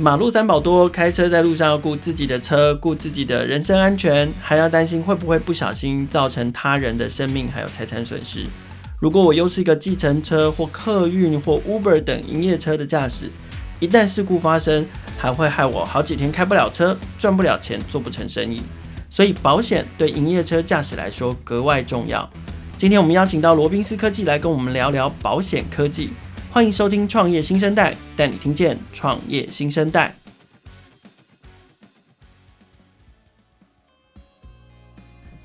马路三宝多，开车在路上要顾自己的车，顾自己的人身安全，还要担心会不会不小心造成他人的生命还有财产损失。如果我又是一个计程车或客运或 Uber 等营业车的驾驶，一旦事故发生，还会害我好几天开不了车，赚不了钱，做不成生意。所以保险对营业车驾驶来说格外重要。今天我们邀请到罗宾斯科技来跟我们聊聊保险科技。欢迎收听创业新生代，带你听见创业新生代。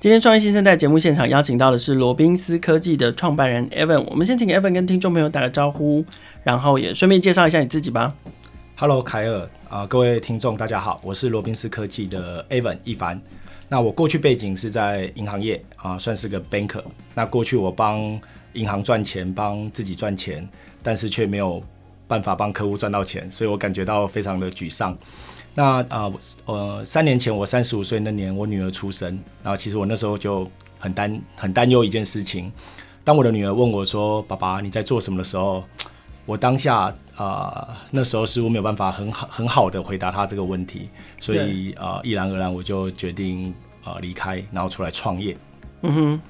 今天创业新生代节目现场邀请到的是罗宾斯科技的创办人 Evan。我们先请 Evan 跟听众朋友打个招呼，然后也顺便介绍一下你自己吧。Hello，凯尔啊，各位听众大家好，我是罗宾斯科技的 Evan 一凡。那我过去背景是在银行业啊，算是个 banker。那过去我帮银行赚钱，帮自己赚钱。但是却没有办法帮客户赚到钱，所以我感觉到非常的沮丧。那啊，呃，三年前我三十五岁那年，我女儿出生，然后其实我那时候就很担很担忧一件事情。当我的女儿问我说：“爸爸，你在做什么？”的时候，我当下啊、呃，那时候是我没有办法很好很好的回答她这个问题，所以啊，毅然而然我就决定啊离开，然后出来创业。嗯哼，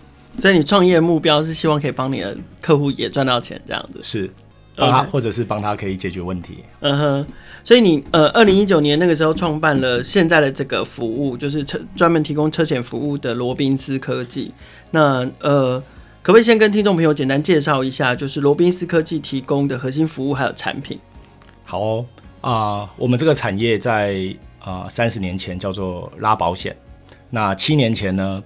所以你创业的目标是希望可以帮你的客户也赚到钱，这样子是。帮他，或者是帮他可以解决问题。嗯哼，所以你呃，二零一九年那个时候创办了现在的这个服务，就是车专门提供车险服务的罗宾斯科技。那呃，可不可以先跟听众朋友简单介绍一下，就是罗宾斯科技提供的核心服务还有产品？好哦，啊、呃，我们这个产业在啊三十年前叫做拉保险，那七年前呢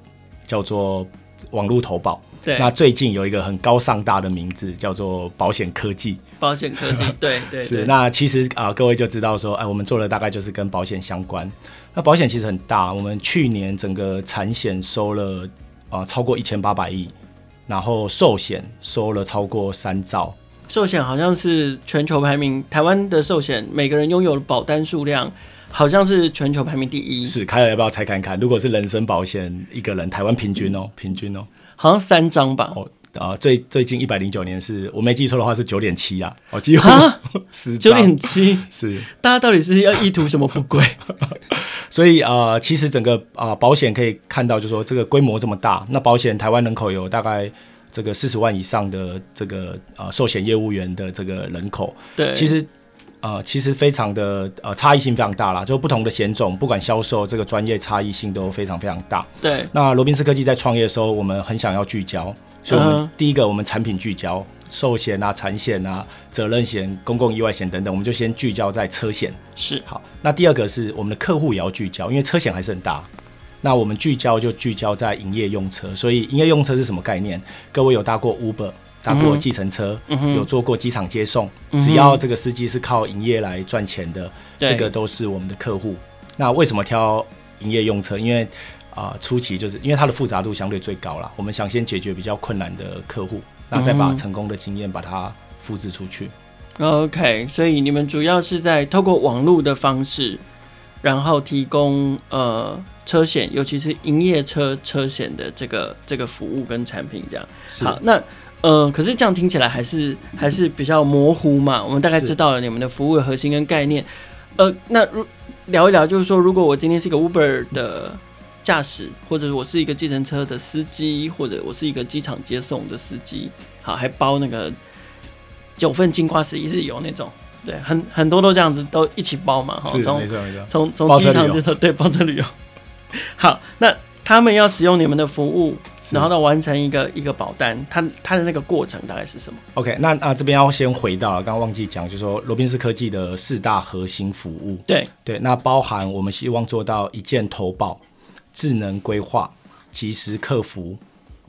叫做网络投保。对，那最近有一个很高尚大的名字，叫做保险科技。保险科技，对对，是。那其实啊、呃，各位就知道说，哎，我们做的大概就是跟保险相关。那保险其实很大，我们去年整个产险收了啊、呃、超过一千八百亿，然后寿险收了超过三兆。寿险好像是全球排名，台湾的寿险每个人拥有的保单数量好像是全球排名第一。是，开了要不要猜看看？如果是人身保险，一个人台湾平均哦，平均哦。好像三张吧。哦，啊，最最近一百零九年是我没记错的话是九点七啊。哦，几乎 十九点七 是。大家到底是要意图什么不轨？所以啊、呃，其实整个啊、呃、保险可以看到，就是说这个规模这么大，那保险台湾人口有大概这个四十万以上的这个啊、呃、寿险业务员的这个人口。对，其实。呃，其实非常的呃差异性非常大啦，就不同的险种，不管销售这个专业差异性都非常非常大。对，那罗宾斯科技在创业的时候，我们很想要聚焦，所以我们第一个我们产品聚焦，寿险啊、产险啊、责任险、公共意外险等等，我们就先聚焦在车险。是，好，那第二个是我们的客户也要聚焦，因为车险还是很大，那我们聚焦就聚焦在营业用车，所以营业用车是什么概念？各位有搭过 Uber？搭过计程车，嗯、有做过机场接送，嗯，只要这个司机是靠营业来赚钱的，这个都是我们的客户。那为什么挑营业用车？因为啊、呃，初期就是因为它的复杂度相对最高了。我们想先解决比较困难的客户，那再把成功的经验把它复制出去，嗯。OK，所以你们主要是在透过网络的方式，然后提供呃车险，尤其是营业车车险的这个这个服务跟产品这样。好，那。呃，可是这样听起来还是还是比较模糊嘛。我们大概知道了你们的服务的核心跟概念。呃，那如聊一聊，就是说，如果我今天是一个 Uber 的驾驶，或者我是一个计程车的司机，或者我是一个机场接送的司机，好，还包那个九份金瓜石一日游那种，对，很很多都这样子，都一起包嘛。哈，从从从机场接送，对，包车旅游。好，那他们要使用你们的服务。然后到完成一个一个保单，它它的那个过程大概是什么？OK，那啊这边要先回到刚刚忘记讲，就是说罗宾斯科技的四大核心服务。对对，那包含我们希望做到一键投保、智能规划、及时客服、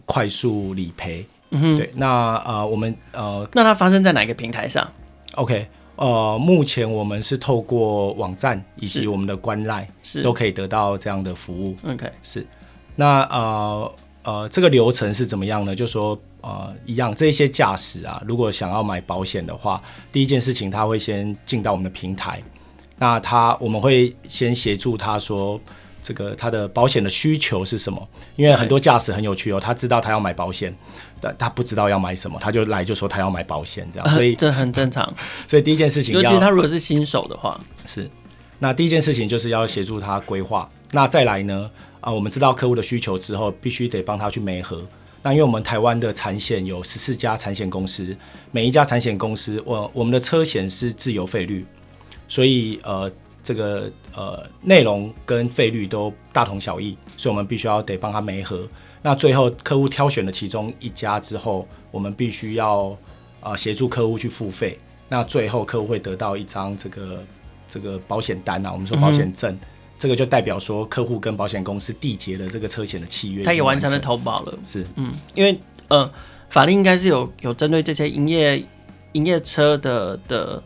快速理赔。嗯哼，对，那呃我们呃，那它发生在哪个平台上？OK，呃，目前我们是透过网站以及我们的官赖是都可以得到这样的服务。OK，是，那呃。呃，这个流程是怎么样呢？就说呃，一样，这些驾驶啊，如果想要买保险的话，第一件事情他会先进到我们的平台，那他我们会先协助他说，这个他的保险的需求是什么？因为很多驾驶很有趣哦，他知道他要买保险，但他不知道要买什么，他就来就说他要买保险这样，所以、呃、这很正常。所以第一件事情，尤其他如果是新手的话，是那第一件事情就是要协助他规划。那再来呢？啊、呃，我们知道客户的需求之后，必须得帮他去媒合。那因为我们台湾的产险有十四家产险公司，每一家产险公司，我我们的车险是自由费率，所以呃，这个呃内容跟费率都大同小异，所以我们必须要得帮他媒合。那最后客户挑选了其中一家之后，我们必须要啊、呃、协助客户去付费。那最后客户会得到一张这个这个保险单啊，我们说保险证。嗯这个就代表说，客户跟保险公司缔结了这个车险的契约，他也完成了投保了。是，嗯，因为呃，法律应该是有有针对这些营业营业车的的，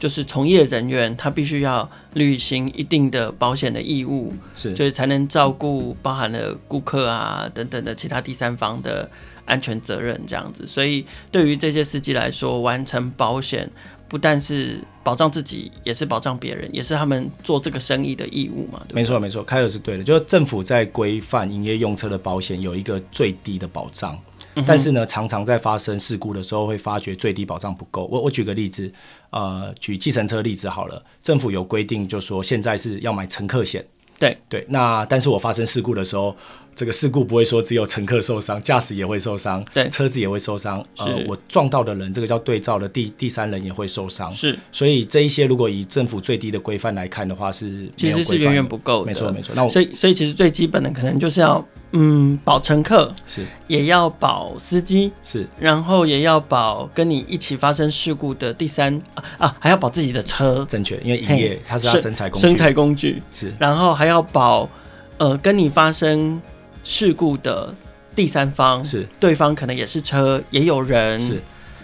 就是从业人员，他必须要履行一定的保险的义务，是，就是才能照顾包含了顾客啊等等的其他第三方的安全责任这样子。所以，对于这些司机来说，完成保险。不但是保障自己，也是保障别人，也是他们做这个生意的义务嘛。对对，没错，没错，开的是对的。就是政府在规范营业用车的保险有一个最低的保障，嗯、但是呢，常常在发生事故的时候会发觉最低保障不够。我我举个例子，呃，举计程车例子好了，政府有规定，就说现在是要买乘客险。对对，那但是我发生事故的时候。这个事故不会说只有乘客受伤，驾驶也会受伤，对，车子也会受伤。呃，我撞到的人，这个叫对照的第第三人也会受伤。是，所以这一些如果以政府最低的规范来看的话，是其实是远远不够的。没错没错。那我所以所以其实最基本的可能就是要嗯保乘客是，也要保司机是，然后也要保跟你一起发生事故的第三啊，啊还要保自己的车正确，因为营业它是要生财工具生财工具是，然后还要保呃跟你发生。事故的第三方是对方，可能也是车，也有人，是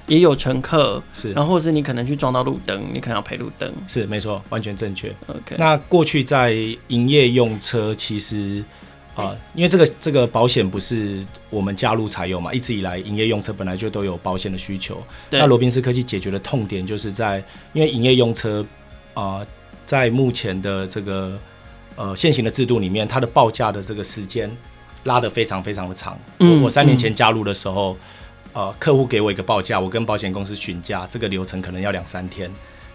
也有乘客，是，然后或是你可能去撞到路灯，你可能要赔路灯，是没错，完全正确。OK，那过去在营业用车，其实啊、呃，因为这个这个保险不是我们加入才有嘛，一直以来营业用车本来就都有保险的需求。那罗宾斯科技解决的痛点就是在，因为营业用车啊、呃，在目前的这个呃现行的制度里面，它的报价的这个时间。拉得非常非常的长。我我三年前加入的时候，嗯、呃，客户给我一个报价，我跟保险公司询价，这个流程可能要两三天。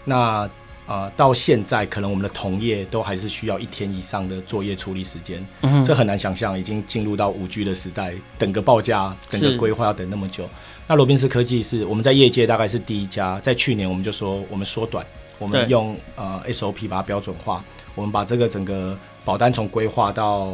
那呃，到现在可能我们的同业都还是需要一天以上的作业处理时间。嗯，这很难想象，已经进入到五 G 的时代，等个报价，等个规划要等那么久。那罗宾斯科技是我们在业界大概是第一家，在去年我们就说我们缩短，我们用呃 SOP 把它标准化，我们把这个整个保单从规划到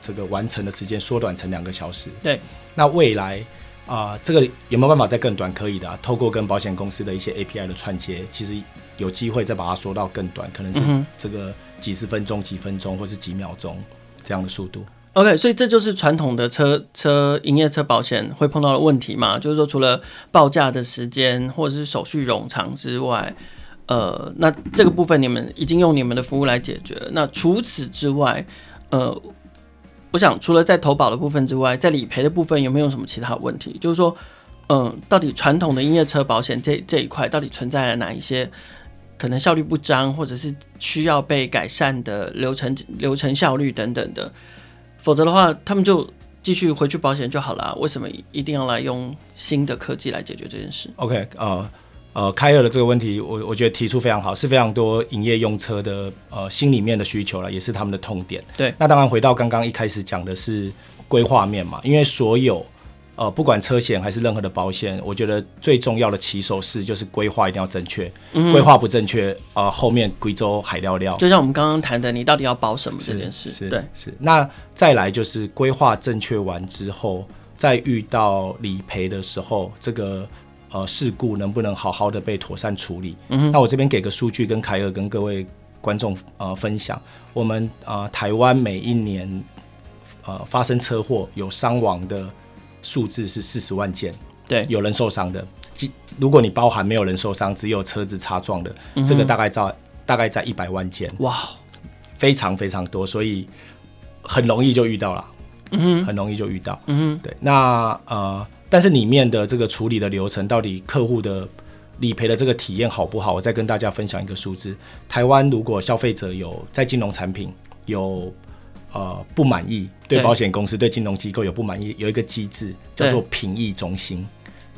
这个完成的时间缩短成两个小时。对，那未来啊、呃，这个有没有办法再更短？可以的、啊，透过跟保险公司的一些 API 的串接，其实有机会再把它缩到更短，可能是这个几十分钟、几分钟，或是几秒钟这样的速度。OK，所以这就是传统的车车营业车保险会碰到的问题嘛？就是说，除了报价的时间或者是手续冗长之外，呃，那这个部分你们已经用你们的服务来解决。那除此之外，呃。我想，除了在投保的部分之外，在理赔的部分有没有什么其他问题？就是说，嗯，到底传统的营业车保险这这一块，到底存在了哪一些可能效率不彰，或者是需要被改善的流程、流程效率等等的？否则的话，他们就继续回去保险就好了。为什么一定要来用新的科技来解决这件事？OK，呃。呃，开二的这个问题，我我觉得提出非常好，是非常多营业用车的呃心里面的需求了，也是他们的痛点。对，那当然回到刚刚一开始讲的是规划面嘛，因为所有呃不管车险还是任何的保险，我觉得最重要的起手式就是规划一定要正确，规、嗯、划不正确，呃后面贵州海料料。就像我们刚刚谈的，你到底要保什么这件事？是，是对，是。那再来就是规划正确完之后，再遇到理赔的时候，这个。呃，事故能不能好好的被妥善处理？嗯，那我这边给个数据跟凯尔跟各位观众呃分享，我们呃台湾每一年呃发生车祸有伤亡的数字是四十万件，对，有人受伤的，如果你包含没有人受伤，只有车子擦撞的，嗯、这个大概在大概在一百万件，哇，非常非常多，所以很容易就遇到了，嗯，很容易就遇到，嗯，对，那呃。但是里面的这个处理的流程，到底客户的理赔的这个体验好不好？我再跟大家分享一个数字：台湾如果消费者有在金融产品有呃不满意，对保险公司、对金融机构有不满意，有一个机制叫做评议中心，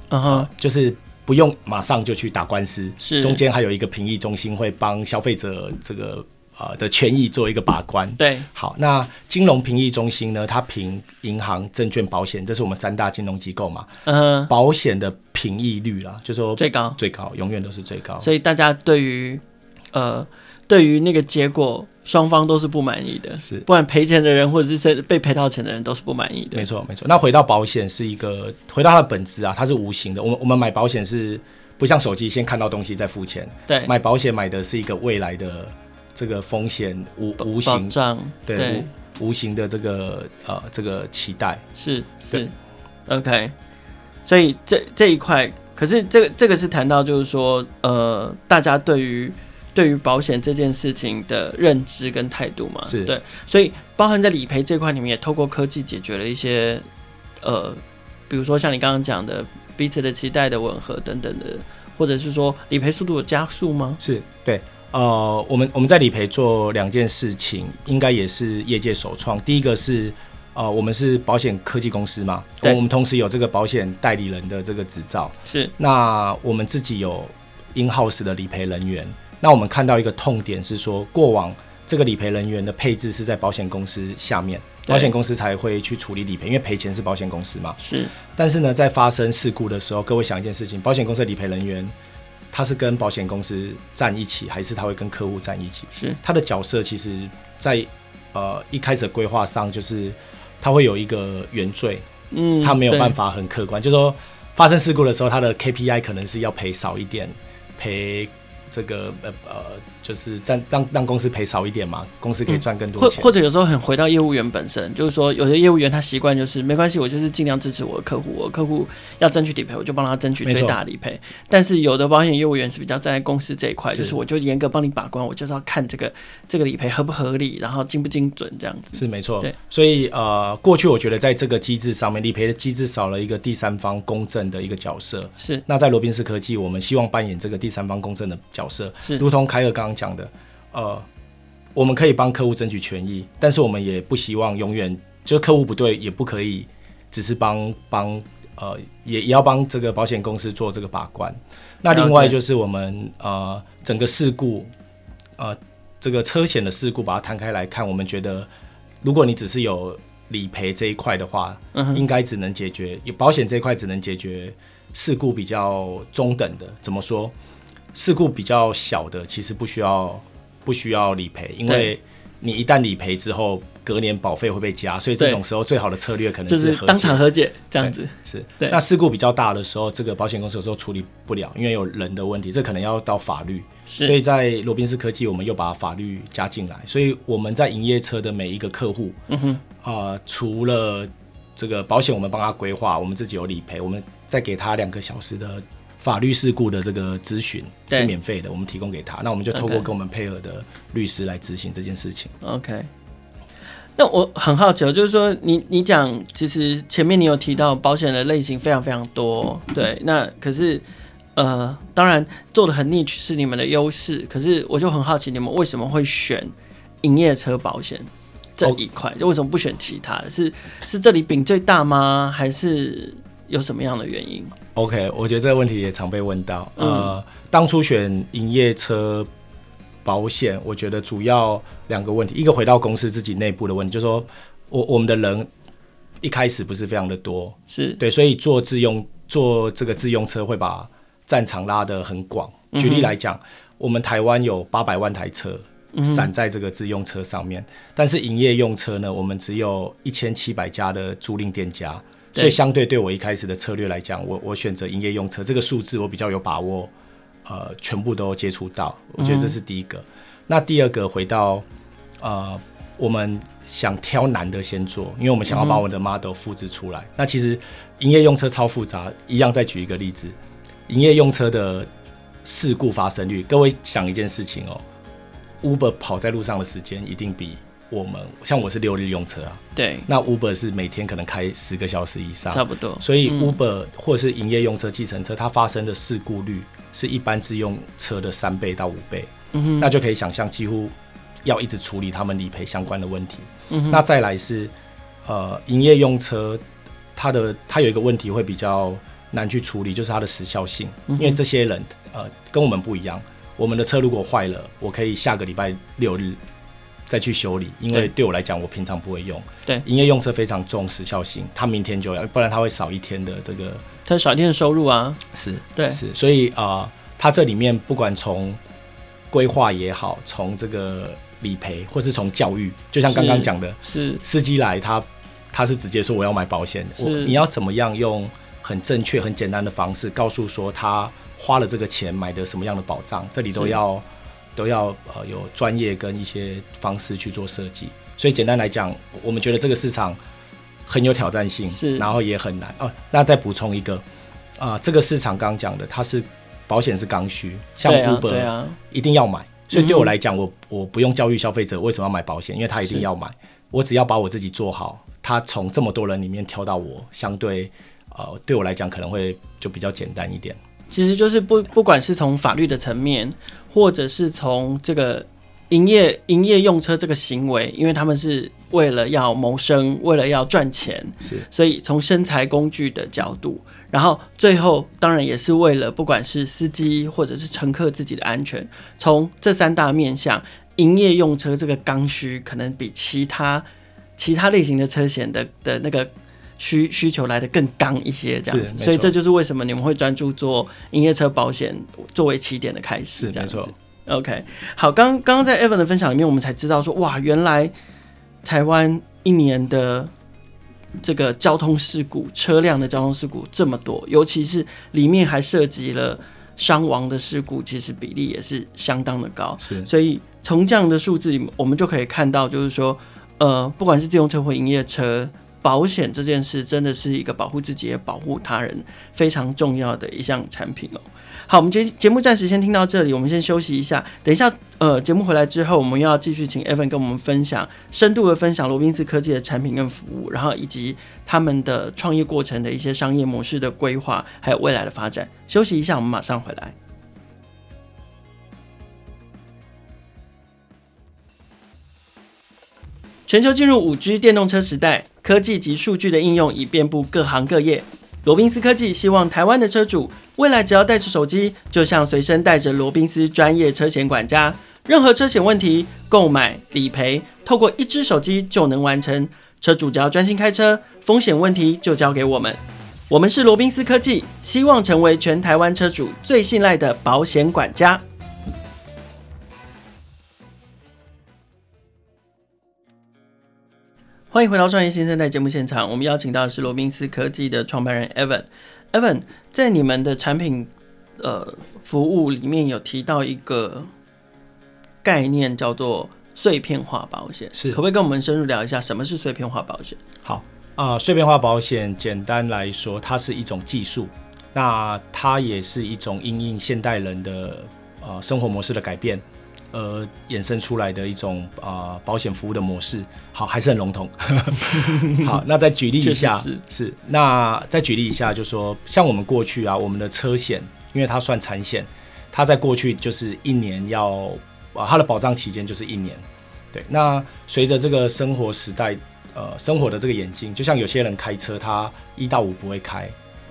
嗯哼、呃，就是不用马上就去打官司，是中间还有一个评议中心会帮消费者这个呃的权益做一个把关。对，好，那金融评议中心呢，它评银行、证券、保险，这是我们三大金融机构嘛。嗯，保险的评议率啊，就说最高，最高，永远都是最高。所以大家对于呃，对于那个结果。双方都是不满意的，是不管赔钱的人或者是被赔到钱的人都是不满意的。没错，没错。那回到保险是一个回到它的本质啊，它是无形的。我们我们买保险是不像手机先看到东西再付钱，对，买保险买的是一个未来的这个风险无无形账，对，对无无形的这个呃这个期待是是 OK。所以这这一块，可是这个这个是谈到就是说呃大家对于。对于保险这件事情的认知跟态度嘛，是对，所以包含在理赔这块，你们也透过科技解决了一些，呃，比如说像你刚刚讲的彼此的期待的吻合等等的，或者是说理赔速度有加速吗？是对，呃，我们我们在理赔做两件事情，应该也是业界首创。第一个是，呃，我们是保险科技公司嘛，对，我们同时有这个保险代理人的这个执照，是，那我们自己有 in house 的理赔人员。那我们看到一个痛点是说，过往这个理赔人员的配置是在保险公司下面，保险公司才会去处理理赔，因为赔钱是保险公司嘛。是。但是呢，在发生事故的时候，各位想一件事情，保险公司的理赔人员，他是跟保险公司站一起，还是他会跟客户站一起？是。他的角色其实在呃一开始规划上，就是他会有一个原罪，嗯，他没有办法很客观，就是说发生事故的时候，他的 KPI 可能是要赔少一点，赔。这个呃呃，就是占让让公司赔少一点嘛，公司可以赚更多钱。或或者有时候很回到业务员本身，就是说有些业务员他习惯就是没关系，我就是尽量支持我的客户，我的客户要争取理赔，我就帮他争取最大的理赔。但是有的保险业务员是比较站在公司这一块，就是我就严格帮你把关，我就是要看这个这个理赔合不合理，然后精不精准这样子。是没错。对，所以呃，过去我觉得在这个机制上面，理赔的机制少了一个第三方公正的一个角色。是。那在罗宾斯科技，我们希望扮演这个第三方公正的。角色是，如同凯尔刚刚讲的，呃，我们可以帮客户争取权益，但是我们也不希望永远就是客户不对，也不可以只是帮帮呃，也也要帮这个保险公司做这个把关。那另外就是我们呃整个事故呃这个车险的事故，把它摊开来看，我们觉得如果你只是有理赔这一块的话，嗯，应该只能解决有保险这一块只能解决事故比较中等的，怎么说？事故比较小的，其实不需要不需要理赔，因为你一旦理赔之后，隔年保费会被加，所以这种时候最好的策略可能是，就是当场和解这样子。是，对。那事故比较大的时候，这个保险公司有时候处理不了，因为有人的问题，这可能要到法律。所以在罗宾斯科技，我们又把法律加进来，所以我们在营业车的每一个客户，嗯哼，啊、呃，除了这个保险我们帮他规划，我们自己有理赔，我们再给他两个小时的。法律事故的这个咨询是免费的，我们提供给他。那我们就透过跟我们配合的律师来执行这件事情。OK。那我很好奇，就是说你你讲，其实前面你有提到保险的类型非常非常多，对。那可是呃，当然做的很 niche 是你们的优势，可是我就很好奇，你们为什么会选营业车保险这一块？就为什么不选其他的？是是这里饼最大吗？还是有什么样的原因？OK，我觉得这个问题也常被问到。嗯、呃，当初选营业车保险，我觉得主要两个问题，一个回到公司自己内部的问题，就是说我我们的人一开始不是非常的多，是对，所以做自用做这个自用车会把战场拉得很广。举例来讲，嗯、我们台湾有八百万台车散在这个自用车上面，嗯、但是营业用车呢，我们只有一千七百家的租赁店家。所以相对对我一开始的策略来讲，我我选择营业用车这个数字我比较有把握，呃，全部都接触到，我觉得这是第一个。嗯、那第二个回到呃，我们想挑难的先做，因为我们想要把我们的 model 复制出来。嗯、那其实营业用车超复杂，一样再举一个例子，营业用车的事故发生率，各位想一件事情哦，Uber 跑在路上的时间一定比。我们像我是六日用车啊，对，那 Uber 是每天可能开十个小时以上，差不多。所以 Uber 或者是营业用车、计程车，它发生的事故率是一般自用车的三倍到五倍，嗯哼，那就可以想象，几乎要一直处理他们理赔相关的问题。嗯哼，那再来是呃，营业用车，它的它有一个问题会比较难去处理，就是它的时效性，因为这些人呃跟我们不一样。我们的车如果坏了，我可以下个礼拜六日再去修理，因为对我来讲，我平常不会用。对，营业用车非常重时效性，他明天就要，不然他会少一天的这个，他少一天的收入啊。是，对，是，所以啊，他、呃、这里面不管从规划也好，从这个理赔，或是从教育，就像刚刚讲的，是司机来他他是直接说我要买保险，我你要怎么样用很正确、很简单的方式告诉说他。花了这个钱买的什么样的保障，这里都要都要呃有专业跟一些方式去做设计。所以简单来讲，我们觉得这个市场很有挑战性，是，然后也很难哦。那再补充一个啊、呃，这个市场刚刚讲的，它是保险是刚需，像 Uber 一定要买。啊啊、所以对我来讲，我我不用教育消费者为什么要买保险，因为他一定要买。我只要把我自己做好，他从这么多人里面挑到我，相对呃对我来讲可能会就比较简单一点。其实就是不不管是从法律的层面，或者是从这个营业营业用车这个行为，因为他们是为了要谋生，为了要赚钱，是，所以从生财工具的角度，然后最后当然也是为了不管是司机或者是乘客自己的安全，从这三大面向，营业用车这个刚需可能比其他其他类型的车险的的那个。需需求来的更刚一些，这样子，所以这就是为什么你们会专注做营业车保险作为起点的开始，这样子。OK，好，刚刚刚在 Evan 的分享里面，我们才知道说，哇，原来台湾一年的这个交通事故，车辆的交通事故这么多，尤其是里面还涉及了伤亡的事故，其实比例也是相当的高。是，所以从这样的数字里，我们就可以看到，就是说，呃，不管是自用车或营业车。保险这件事真的是一个保护自己也保护他人非常重要的一项产品哦。好，我们节节目暂时先听到这里，我们先休息一下。等一下，呃，节目回来之后，我们要继续请 Evan 跟我们分享深度的分享罗宾斯科技的产品跟服务，然后以及他们的创业过程的一些商业模式的规划，还有未来的发展。休息一下，我们马上回来。全球进入五 G 电动车时代，科技及数据的应用已遍布各行各业。罗宾斯科技希望台湾的车主未来只要带着手机，就像随身带着罗宾斯专业车险管家，任何车险问题、购买、理赔，透过一支手机就能完成。车主只要专心开车，风险问题就交给我们。我们是罗宾斯科技，希望成为全台湾车主最信赖的保险管家。欢迎回到创业新生代节目现场，我们邀请到的是罗宾斯科技的创办人 Evan。Evan 在你们的产品呃服务里面有提到一个概念，叫做碎片化保险，是可不可以跟我们深入聊一下什么是碎片化保险？好啊，呃，碎片化保险简单来说，它是一种技术，那它也是一种因应现代人的呃生活模式的改变。呃，衍生出来的一种啊、呃、保险服务的模式，好，还是很笼统。好，那再举例一下，是是，那再举例一下，就是说像我们过去啊，我们的车险，因为它算产险，它在过去就是一年要啊，它的保障期间就是一年。对，那随着这个生活时代，呃，生活的这个演进，就像有些人开车，他一到五不会开，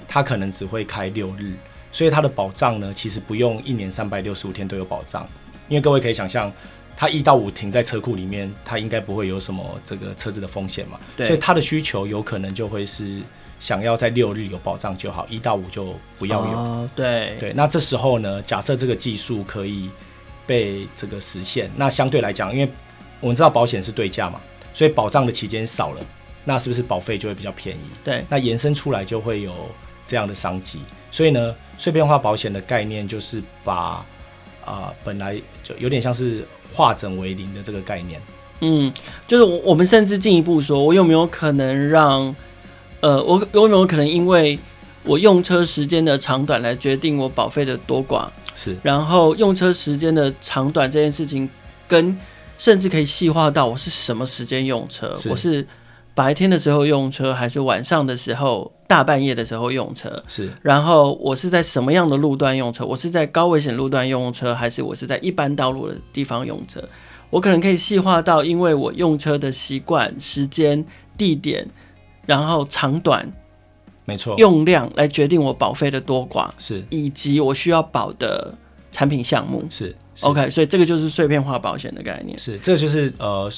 他可能只会开六日，所以他的保障呢，其实不用一年三百六十五天都有保障。因为各位可以想象，他一到五停在车库里面，他应该不会有什么这个车子的风险嘛，对，所以他的需求有可能就会是想要在六日有保障就好，一到五就不要有。哦、对对，那这时候呢，假设这个技术可以被这个实现，那相对来讲，因为我们知道保险是对价嘛，所以保障的期间少了，那是不是保费就会比较便宜？对，那延伸出来就会有这样的商机。所以呢，碎片化保险的概念就是把啊、呃，本来就有点像是化整为零的这个概念。嗯，就是我我们甚至进一步说，我有没有可能让，呃，我有没有可能因为我用车时间的长短来决定我保费的多寡？是，然后用车时间的长短这件事情，跟甚至可以细化到我是什么时间用车，是我是。白天的时候用车，还是晚上的时候大半夜的时候用车？是。然后我是在什么样的路段用车？我是在高危险路段用车，还是我是在一般道路的地方用车？我可能可以细化到，因为我用车的习惯、时间、地点，然后长短，没错，用量来决定我保费的多寡，是，以及我需要保的产品项目。是，是 OK，所以这个就是碎片化保险的概念。是，这就是呃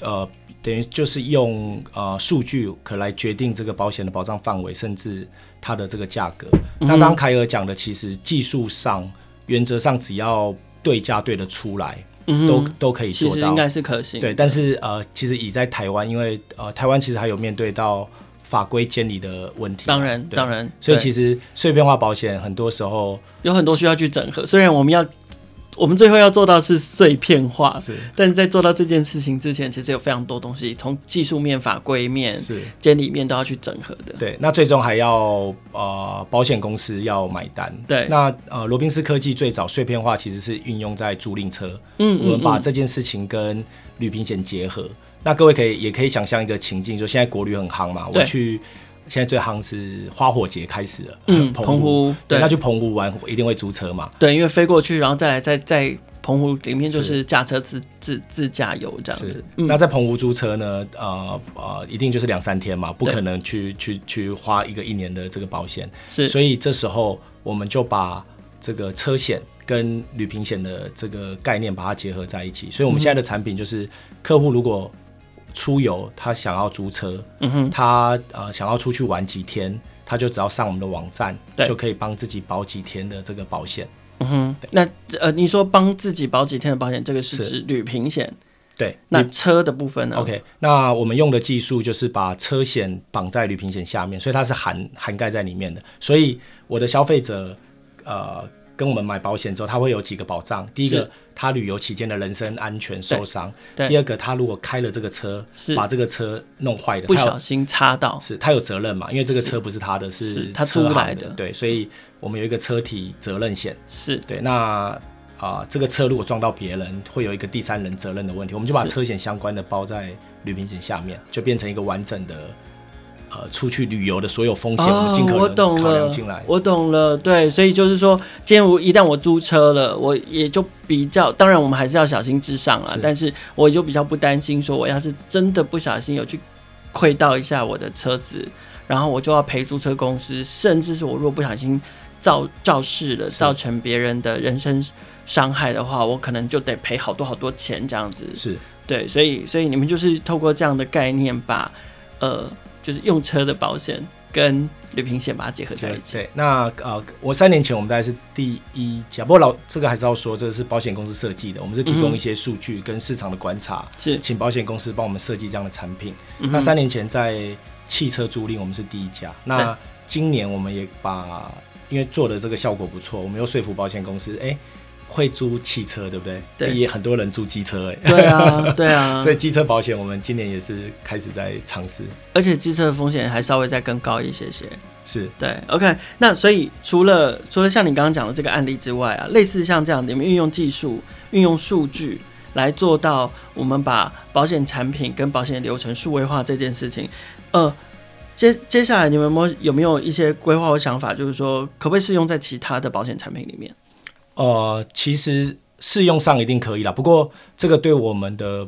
呃，等于就是用呃数据可来决定这个保险的保障范围，甚至它的这个价格。嗯、那刚凯尔讲的，其实技术上原则上只要对价对得出来，嗯、都都可以做到，其实应该是可行。对，但是呃，其实已在台湾，因为呃台湾其实还有面对到法规监理的问题。当然，当然，所以其实碎片化保险很多时候有很多需要去整合，虽然我们要。我们最后要做到是碎片化，是，但是在做到这件事情之前，其实有非常多东西，从技术面、法规面、是监理面都要去整合的。对，那最终还要呃保险公司要买单。对，那呃罗宾斯科技最早碎片化其实是运用在租赁车，嗯，嗯，嗯，我们把这件事情跟旅平险结合。那各位可以也可以想象一个情境，就现在国旅很夯嘛，我去。现在最夯是花火节开始了，嗯，澎湖，对，那去澎湖玩一定会租车嘛？对，因为飞过去，然后再来再在澎湖里面就是驾车自自自驾游这样子。嗯、那在澎湖租车呢？呃呃，一定就是两三天嘛，不可能去去去花一个一年的这个保险。是，所以这时候我们就把这个车险跟旅平险的这个概念把它结合在一起。所以我们现在的产品就是客户如果。出游，他想要租车，嗯哼，他呃想要出去玩几天，他就只要上我们的网站，就可以帮自己保几天的这个保险。嗯哼，那呃你说帮自己保几天的保险，这个是指旅平险？对，那车的部分呢？OK，那我们用的技术就是把车险绑在旅平险下面，所以它是涵涵盖在里面的。所以我的消费者呃。跟我们买保险之后，他会有几个保障。第一个，他旅游期间的人身安全受伤；第二个，他如果开了这个车，把这个车弄坏的，不小心擦到，是他有责任嘛？因为这个车不是他的，是，是他租来的。对，所以我们有一个车体责任险。是对。那啊、呃，这个车如果撞到别人，会有一个第三人责任的问题，我们就把车险相关的包在旅行险下面，就变成一个完整的。呃，出去旅游的所有风险，我们尽可能考量进来。哦，我懂了，对，所以就是说，今天我一旦我租车了，我也就比较，当然我们还是要小心至上啊。是。但是我就比较不担心，说我要是真的不小心有去窥到一下我的车子，然后我就要赔租车公司，甚至是我如果不小心造肇事了，造成别人的人身伤害的话，我可能就得赔好多好多钱这样子。是对，所以所以你们就是透过这样的概念把呃。就是用车的保险跟旅行险把它结合在一起。对，那呃，我三年前我们大概是第一家，不过老这个还是要说，这个是保险公司设计的，我们是提供一些数据跟市场的观察，是、嗯、请保险公司帮我们设计这样的产品。那三年前在汽车租赁，我们是第一家。那今年我们也把，因为做的这个效果不错，我们又说服保险公司，哎、欸。会租汽车，对不对？对，也很多人租机车，哎，对啊，对啊。所以机车保险，我们今年也是开始在尝试，而且机车的风险还稍微再更高一些些。是对，OK。那所以除了除了像你刚刚讲的这个案例之外啊，类似像这样，你们运用技术、运用数据来做到我们把保险产品跟保险流程数位化这件事情，呃，接接下来你们有没有有没有一些规划和想法？就是说，可不可以适用在其他的保险产品里面？呃，其实适用上一定可以啦，不过这个对我们的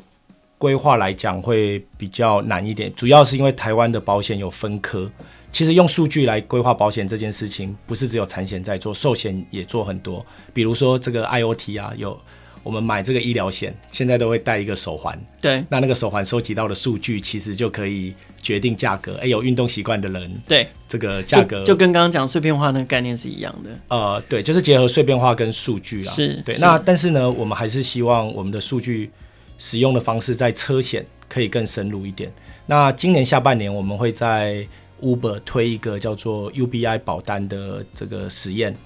规划来讲会比较难一点，主要是因为台湾的保险有分科。其实用数据来规划保险这件事情，不是只有产险在做，寿险也做很多。比如说这个 IoT 啊，有。我们买这个医疗险，现在都会带一个手环。对，那那个手环收集到的数据，其实就可以决定价格。哎，有运动习惯的人，对这个价格就，就跟刚刚讲碎片化那个概念是一样的。呃，对，就是结合碎片化跟数据啊。是，对。那但是呢，我们还是希望我们的数据使用的方式在车险可以更深入一点。那今年下半年，我们会在 Uber 推一个叫做 UBI 保单的这个实验。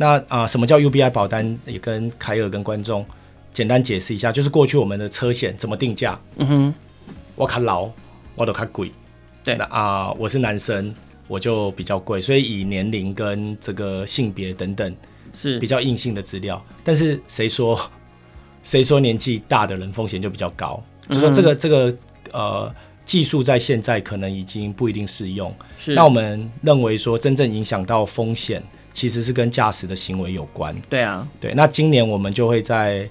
那啊、呃，什么叫 UBI 保单？也跟凯尔跟观众简单解释一下，就是过去我们的车险怎么定价？嗯哼，我卡老，我都卡贵。对，那啊、呃，我是男生，我就比较贵，所以以年龄跟这个性别等等是比较硬性的资料。但是谁说 谁说年纪大的人风险就比较高？嗯、就说这个这个呃技术在现在可能已经不一定适用。是，那我们认为说真正影响到风险。其实是跟驾驶的行为有关。对啊，对。那今年我们就会在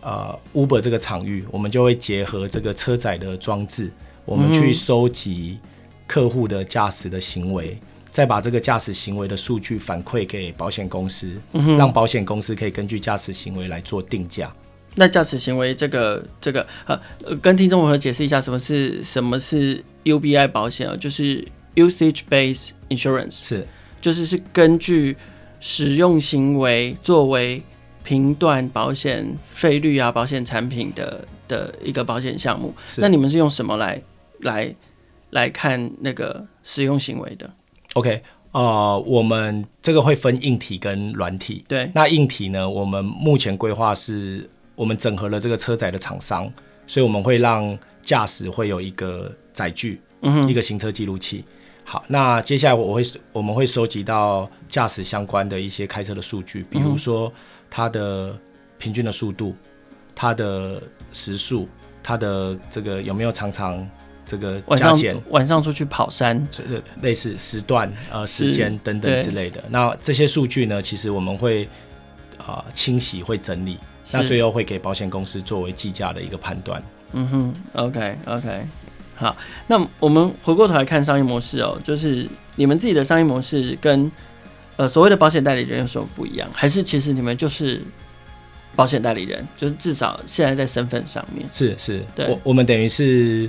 呃 Uber 这个场域，我们就会结合这个车载的装置，我们去收集客户的驾驶的行为，再把这个驾驶行为的数据反馈给保险公司，嗯、让保险公司可以根据驾驶行为来做定价。那驾驶行为这个这个呃，跟听众朋友解释一下什么是什么是 UBI 保险啊？就是 Usage Based Insurance，是就是是根据使用行为作为评断保险费率啊、保险产品的的一个保险项目。那你们是用什么来来来看那个使用行为的？OK，呃，我们这个会分硬体跟软体。对，那硬体呢，我们目前规划是。我们整合了这个车载的厂商，所以我们会让驾驶会有一个载具，嗯，一个行车记录器。好，那接下来我会我们会收集到驾驶相关的一些开车的数据，比如说它的平均的速度、它的时速、它的这个有没有常常这个加减，晚上出去跑山，类似时段呃时间等等之类的。那这些数据呢，其实我们会啊、呃、清洗会整理。那最后会给保险公司作为计价的一个判断。嗯哼，OK OK，好，那我们回过头来看商业模式哦，就是你们自己的商业模式跟呃所谓的保险代理人有什么不一样？还是其实你们就是保险代理人，就是至少现在在身份上面是是，对，我我们等于是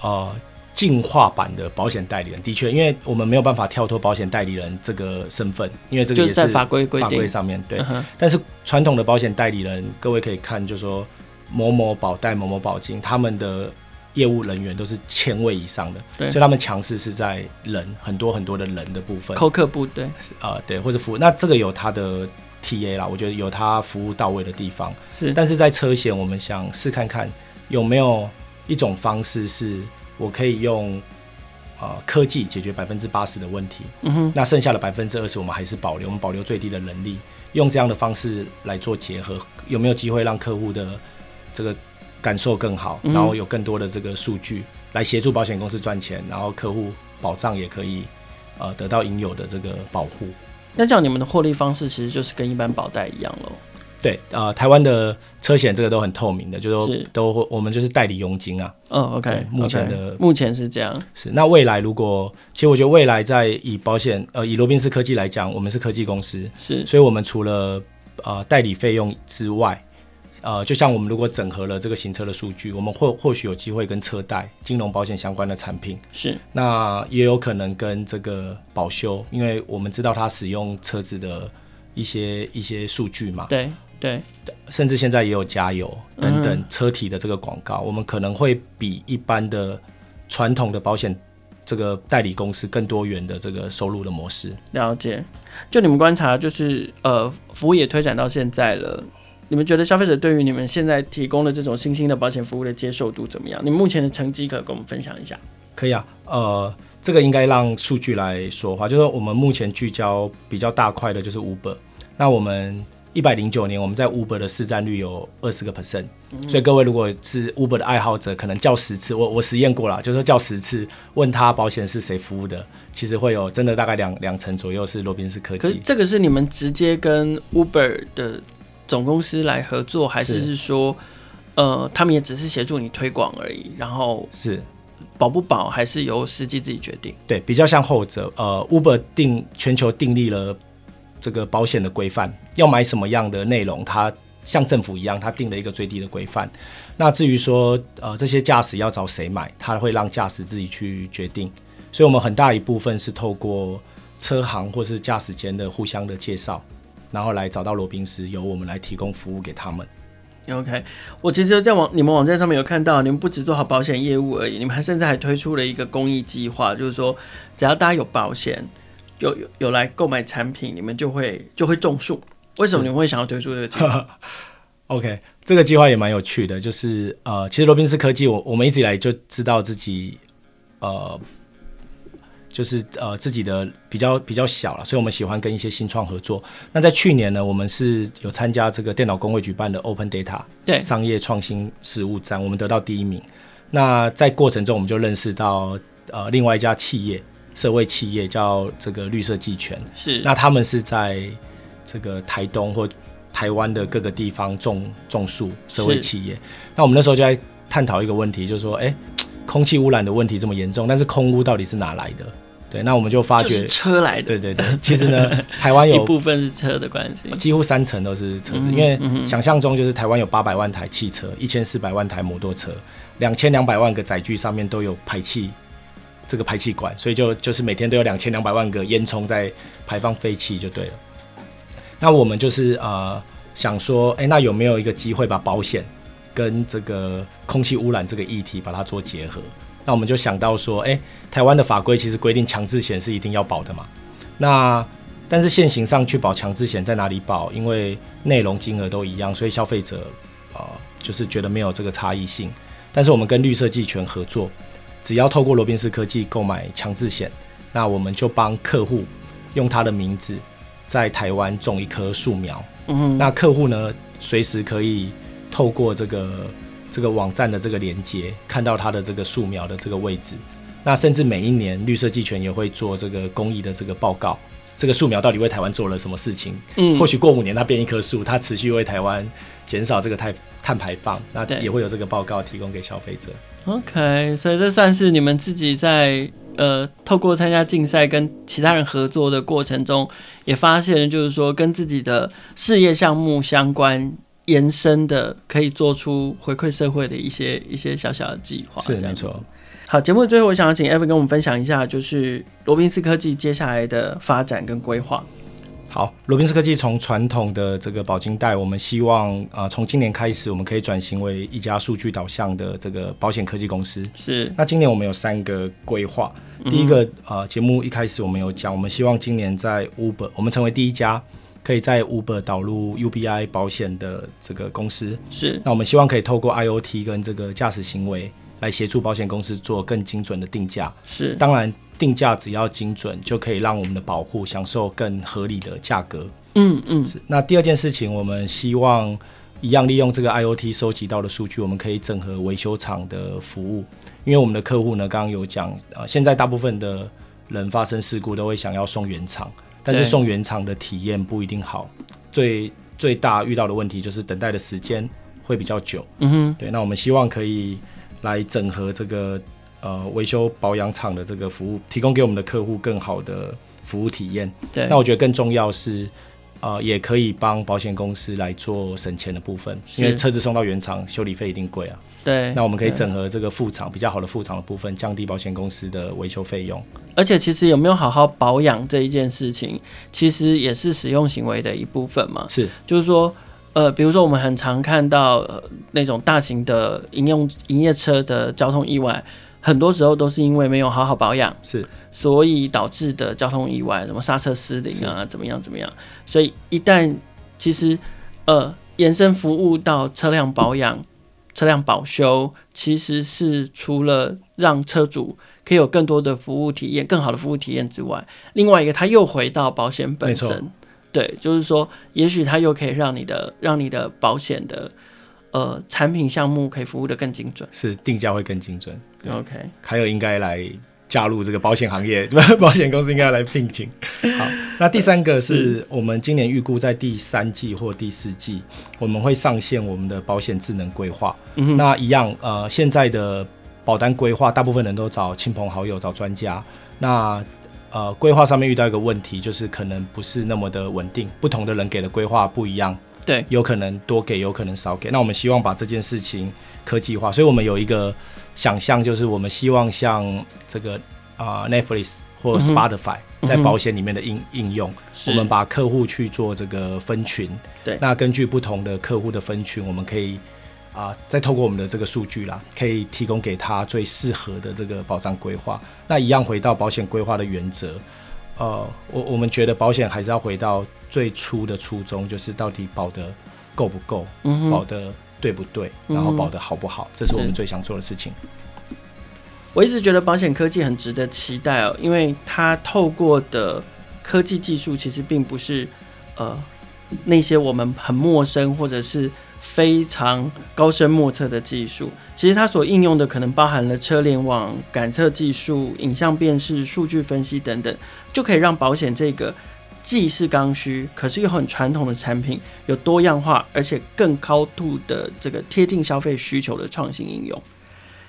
呃。进化版的保险代理人，的确，因为我们没有办法跳脱保险代理人这个身份，因为这个也是在法规规定法规上面对。嗯、但是传统的保险代理人，各位可以看，就是说某某保代、某某保金，他们的业务人员都是千位以上的，对，所以他们强势是在人很多很多的人的部分，扣客部对，啊、呃、对，或者服务，那这个有他的 TA 啦，我觉得有他服务到位的地方。是，但是在车险，我们想试看看有没有一种方式是。我可以用呃科技解决百分之八十的问题，嗯哼，那剩下的百分之二十我们还是保留，我们保留最低的能力，用这样的方式来做结合，有没有机会让客户的这个感受更好，然后有更多的这个数据来协助保险公司赚钱，然后客户保障也可以呃得到应有的这个保护。那这样你们的获利方式其实就是跟一般保代一样喽？对，呃，台湾的车险这个都很透明的，就是说都我们就是代理佣金啊。嗯，OK，目前的目前是这样。是，那未来如果，其实我觉得未来在以保险，呃，以罗宾斯科技来讲，我们是科技公司，是，所以我们除了呃代理费用之外，呃，就像我们如果整合了这个行车的数据，我们或或许有机会跟车贷、金融保险相关的产品，是，那也有可能跟这个保修，因为我们知道它使用车子的一些一些数据嘛，对。对，甚至现在也有加油等等车体的这个广告，嗯，我们可能会比一般的传统的保险这个代理公司更多元的这个收入的模式。了解，就你们观察，就是呃，服务也推展到现在了，你们觉得消费者对于你们现在提供的这种新兴的保险服务的接受度怎么样？你们目前的成绩可跟我们分享一下？可以啊，呃，这个应该让数据来说话，就是我们目前聚焦比较大块的就是 Uber，那我们。一百零九年，我们在 Uber 的市占率有二十个 percent，所以各位如果是 Uber 的爱好者，可能叫十次，我我实验过了，就是说叫十次，问他保险是谁服务的，其实会有真的大概两两成左右是罗宾斯科技。可是这个是你们直接跟 Uber 的总公司来合作，还是是说，呃，他们也只是协助你推广而已？然后是保不保还是由司机自己决定？对，比较像后者。呃，Uber 定全球订立了。这个保险的规范要买什么样的内容，它像政府一样，它定了一个最低的规范。那至于说，呃，这些驾驶要找谁买，它会让驾驶自己去决定。所以，我们很大一部分是透过车行或是驾驶间的互相的介绍，然后来找到罗宾斯，由我们来提供服务给他们。OK，我其实，在网你们网站上面有看到，你们不只做好保险业务而已，你们还甚至还推出了一个公益计划，就是说，只要大家有保险。有有有来购买产品，你们就会就会种树。为什么你们会想要推出这个计划？OK，这个计划也蛮有趣的，就是呃，其实罗宾斯科技，我我们一直以来就知道自己呃，就是呃自己的比较比较小了，所以我们喜欢跟一些新创合作。那在去年呢，我们是有参加这个电脑工会举办的 Open Data 对商业创新实务展，我们得到第一名。那在过程中，我们就认识到呃另外一家企业。社会企业叫这个绿色技权，是那他们是在这个台东或台湾的各个地方种种树。社会企业，那我们那时候就在探讨一个问题，就是说，哎、欸，空气污染的问题这么严重，但是空污到底是哪来的？对，那我们就发觉就是车来的，对对对。其实呢，台湾有一部分是车的关系，几乎三成都是车子。嗯、因为想象中就是台湾有八百万台汽车，一千四百万台摩托车，两千两百万个载具上面都有排气这个排气管，所以就就是每天都有两千两百万个烟囱在排放废气就对了。那我们就是呃想说，哎、欸，那有没有一个机会把保险跟这个空气污染这个议题把它做结合？那我们就想到说，哎、欸，台湾的法规其实规定强制险是一定要保的嘛。那但是现行上去保强制险在哪里保？因为内容金额都一样，所以消费者呃就是觉得没有这个差异性。但是我们跟绿色技权合作，只要透过罗宾斯科技购买强制险，那我们就帮客户用他的名字在台湾种一棵树苗。嗯哼，那客户呢随时可以透过这个。这个网站的这个连接，看到它的这个树苗的这个位置，那甚至每一年绿色季权也会做这个公益的这个报告，这个树苗到底为台湾做了什么事情？嗯，或许过五年它变一棵树，它持续为台湾减少这个碳碳排放，那也会有这个报告提供给消费者。OK，所以这算是你们自己在呃透过参加竞赛跟其他人合作的过程中，也发现就是说跟自己的事业项目相关。延伸的可以做出回馈社会的一些一些小小的计划，是没错。好，节目的最后，我想要请 Evan 跟我们分享一下，就是罗宾斯科技接下来的发展跟规划。好，罗宾斯科技从传统的这个保金贷，我们希望啊，从、呃、今年开始，我们可以转型为一家数据导向的这个保险科技公司。是。那今年我们有三个规划，第一个呃，节目一开始我们有讲，我们希望今年在 Uber，我们成为第一家。可以在 Uber 导入 UBI 保险的这个公司是，那我们希望可以透过 IoT 跟这个驾驶行为来协助保险公司做更精准的定价是，当然定价只要精准就可以让我们的保护享受更合理的价格。嗯嗯，是。那第二件事情，我们希望一样利用这个 IoT 收集到的数据，我们可以整合维修厂的服务，因为我们的客户呢，刚刚有讲，呃，现在大部分的人发生事故都会想要送原厂。但是送原厂的体验不一定好，最最大遇到的问题就是等待的时间会比较久。嗯哼，对，那我们希望可以来整合这个呃维修保养厂的这个服务，提供给我们的客户更好的服务体验。对，那我觉得更重要是，呃，也可以帮保险公司来做省钱的部分，因为车子送到原厂修理费一定贵啊。对，那我们可以整合这个副厂比较好的副厂的部分，降低保险公司的维修费用。而且，其实有没有好好保养这一件事情，其实也是使用行为的一部分嘛。是，就是说，呃，比如说我们很常看到、呃、那种大型的营用营业车的交通意外，很多时候都是因为没有好好保养，是，所以导致的交通意外，什么刹车失灵啊，怎么样怎么样。所以一旦其实呃延伸服务到车辆保养。车辆保修其实是除了让车主可以有更多的服务体验、更好的服务体验之外，另外一个它又回到保险本身。对，就是说，也许它又可以让你的、让你的保险的呃产品项目可以服务的更精准，是定价会更精准。OK，还有应该来。加入这个保险行业，保险公司应该要来聘请。好，那第三个是我们今年预估在第三季或第四季，我们会上线我们的保险智能规划。嗯。那一样，呃，现在的保单规划，大部分人都找亲朋好友、找专家。那呃，规划上面遇到一个问题，就是可能不是那么的稳定，不同的人给的规划不一样。对，有可能多给，有可能少给。那我们希望把这件事情科技化，所以我们有一个。想象就是我们希望像这个啊、呃、Netflix 或 Spotify 在保险里面的应应用，我们把客户去做这个分群，对，那根据不同的客户的分群，我们可以啊、呃、再透过我们的这个数据啦，可以提供给他最适合的这个保障规划。那一样回到保险规划的原则，呃，我我们觉得保险还是要回到最初的初衷，就是到底保的够不够，嗯，保得。对不对？然后保的好不好？嗯，这是我们最想做的事情。我一直觉得保险科技很值得期待哦，因为它透过的科技技术其实并不是呃那些我们很陌生或者是非常高深莫测的技术。其实它所应用的可能包含了车联网感测技术、影像辨识、数据分析等等，就可以让保险这个。既是刚需，可是又很传统的产品，有多样化，而且更高度的这个贴近消费需求的创新应用。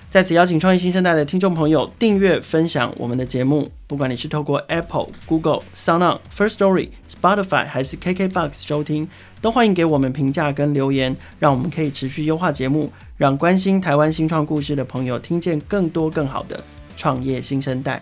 在此邀请创业新生代的听众朋友订阅分享我们的节目，不管你是透过 Apple、Google、SoundOn、First Story、Spotify 还是 KKBox 收听，都欢迎给我们评价跟留言，让我们可以持续优化节目，让关心台湾新创故事的朋友听见更多更好的创业新生代。